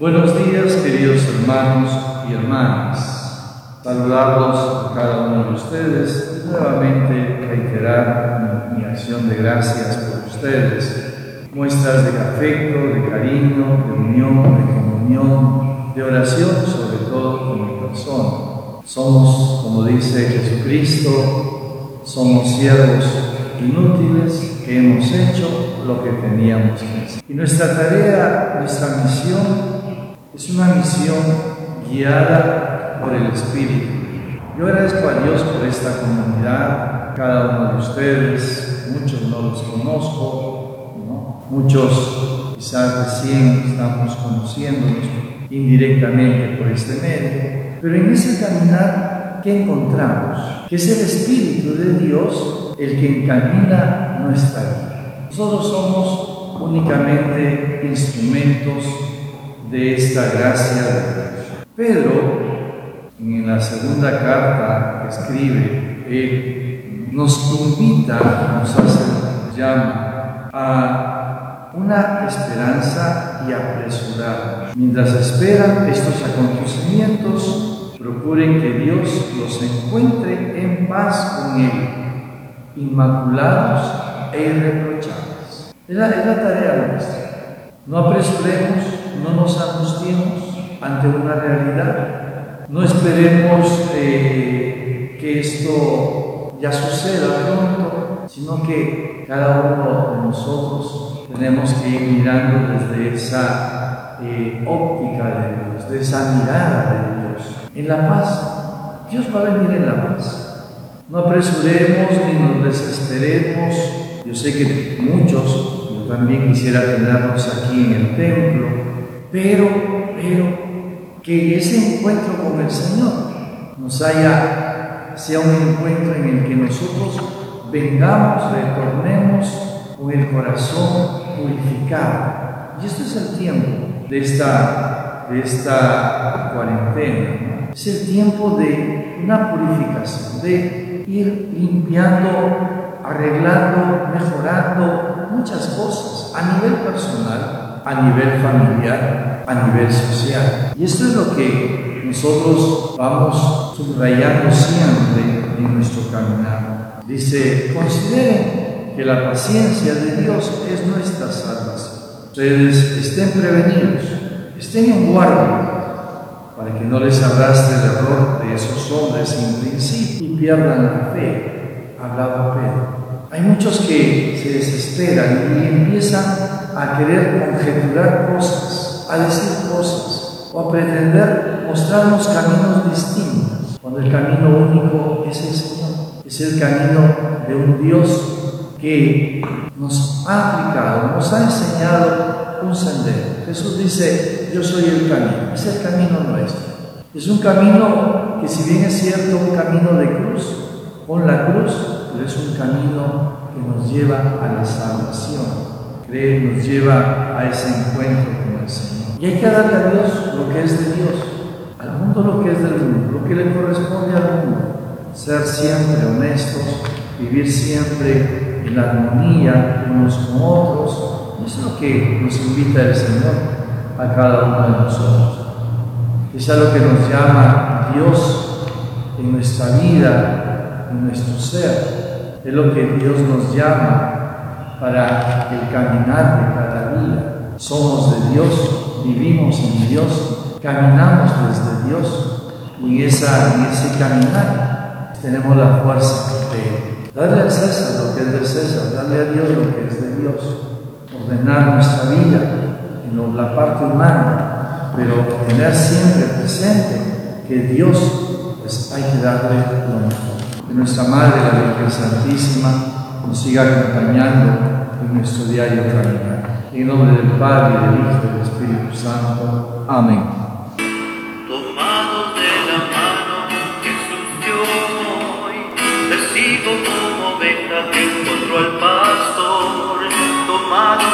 Buenos días, queridos hermanos y hermanas. Saludarlos a cada uno de ustedes y nuevamente reiterar mi, acción de gracias por ustedes. Muestras de afecto, de cariño, de unión, de comunión, de oración, sobre todo con mi persona. Somos, como dice Jesucristo, somos siervos inútiles que hemos hecho lo que teníamos que hacer. Y nuestra tarea, nuestra misión es una misión guiada por el Espíritu. Yo agradezco a Dios por esta comunidad, cada uno de ustedes, muchos no los conozco, muchos quizás recién estamos conociéndonos indirectamente por este medio, pero en ese caminar, ¿qué encontramos? Que es el Espíritu de Dios el que encamina nuestra vida. Nosotros somos únicamente instrumentos de esta gracia de Dios. Pedro, en la segunda carta escribe, nos invita, nos hace, llama a una esperanza y apresurar. Mientras esperan estos acontecimientos, procuren que Dios los encuentre en paz con Él, inmaculados e irreprochables. Es la tarea nuestra. No apresuremos no nos angustiemos ante una realidad, no esperemos eh, que esto ya suceda pronto, sino que cada uno de nosotros tenemos que ir mirando desde esa eh, óptica de Dios, de esa mirada de Dios. En la paz, Dios va a venir en la paz. No apresuremos ni nos desesperemos. Yo sé que muchos, también quisiera tenernos aquí en el templo, pero, pero, que ese encuentro con el Señor nos haya, sea un encuentro en el que nosotros vengamos, retornemos con el corazón purificado. Y este es el tiempo de esta, de esta cuarentena. Es el tiempo de una purificación, de ir limpiando, arreglando, mejorando muchas cosas a nivel personal a nivel familiar, a nivel social. Y esto es lo que nosotros vamos subrayando siempre en nuestro caminar. Dice, consideren que la paciencia de Dios es nuestra salvación. Ustedes estén prevenidos, estén en guardia para que no les arrastre el error de esos hombres sin principio y pierdan la fe. Hablaba Pedro. Hay muchos que se desesperan y empiezan a querer conjeturar cosas, a decir cosas o a pretender mostrarnos caminos distintos, cuando el camino único es el Señor, es el camino de un Dios que nos ha aplicado, nos ha enseñado un sendero. Jesús dice, yo soy el camino, es el camino nuestro. Es un camino que si bien es cierto, un camino de cruz, con la cruz, pero es un camino que nos lleva a la salvación nos lleva a ese encuentro con el Señor. Y hay que darle a Dios lo que es de Dios, al mundo lo que es del mundo, lo que le corresponde al mundo. Ser siempre honestos, vivir siempre en la armonía unos con otros. Es lo que nos invita el Señor a cada uno de nosotros. Es a lo que nos llama Dios en nuestra vida, en nuestro ser. Es lo que Dios nos llama para el caminar de cada día. Somos de Dios, vivimos en Dios, caminamos desde Dios y en, ese caminar tenemos la fuerza de darle a César lo que es de César, darle a Dios lo que es de Dios, ordenar nuestra vida en la parte humana, pero tener siempre presente que Dios pues hay que darle lo mejor que nuestra Madre, la Virgen Santísima, nos siga acompañando en nuestro diario caminar. En nombre del Padre, del Hijo y del Espíritu Santo. Amén. como oveja que encontró al pastor, tomado